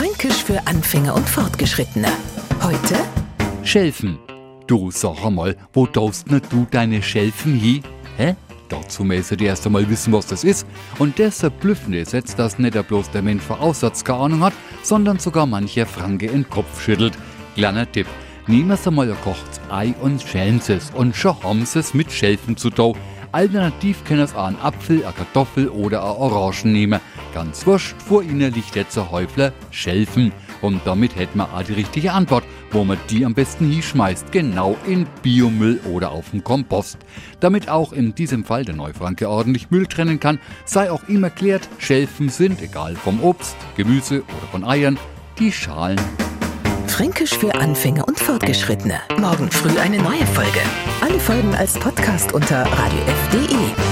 Fränkisch für Anfänger und Fortgeschrittene. Heute Schelfen. Du sag einmal, wo ne du deine Schelfen hi? Hä? Dazu müssen die erst einmal wissen, was das ist. Und das Verblüffende ist jetzt, dass nicht bloß der Mensch vor Aussatz keine Ahnung hat, sondern sogar mancher Franke in den Kopf schüttelt. Kleiner Tipp. Nehmen Sie mal ein kochtes Ei und schälen es und schon haben Sie es mit Schelfen zu tun. Alternativ können Sie auch einen Apfel, eine Kartoffel oder eine Orangen nehmen. Ganz wurscht, vor Ihnen liegt jetzt ein Häufler Schelfen. Und damit hätten wir auch die richtige Antwort, wo man die am besten hinschmeißt. Genau in Biomüll oder auf den Kompost. Damit auch in diesem Fall der Neufranke ordentlich Müll trennen kann, sei auch ihm erklärt, Schelfen sind, egal vom Obst, Gemüse oder von Eiern, die Schalen. Fränkisch für Anfänger und Fortgeschrittene. Morgen früh eine neue Folge. Alle Folgen als Podcast unter radiof.de.